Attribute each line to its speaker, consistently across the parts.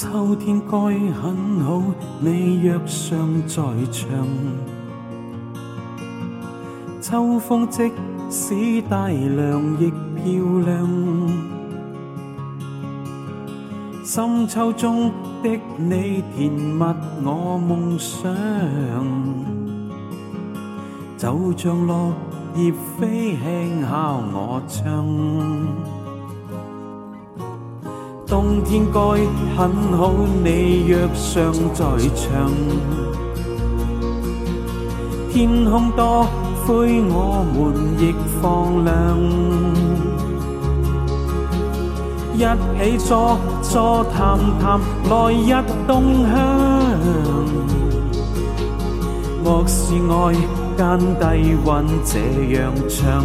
Speaker 1: 秋天该很好，你若尚在场。秋风即使带凉亦漂亮。深秋中的你填密我梦想，就像落叶飞轻敲我窗。冬天该很好，你若尚在场。天空多灰，我们亦放亮。一起坐坐谈谈，来日动向。莫是爱间低温这样唱。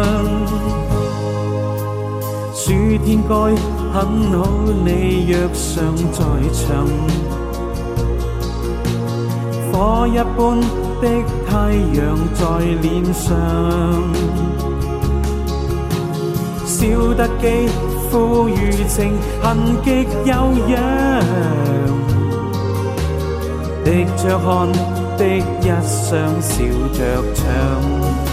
Speaker 1: 暑天该很好，你若尚在场。火一般的太阳在脸上，笑得肌肤如情，痕极悠扬。滴着汗的一双笑着唱。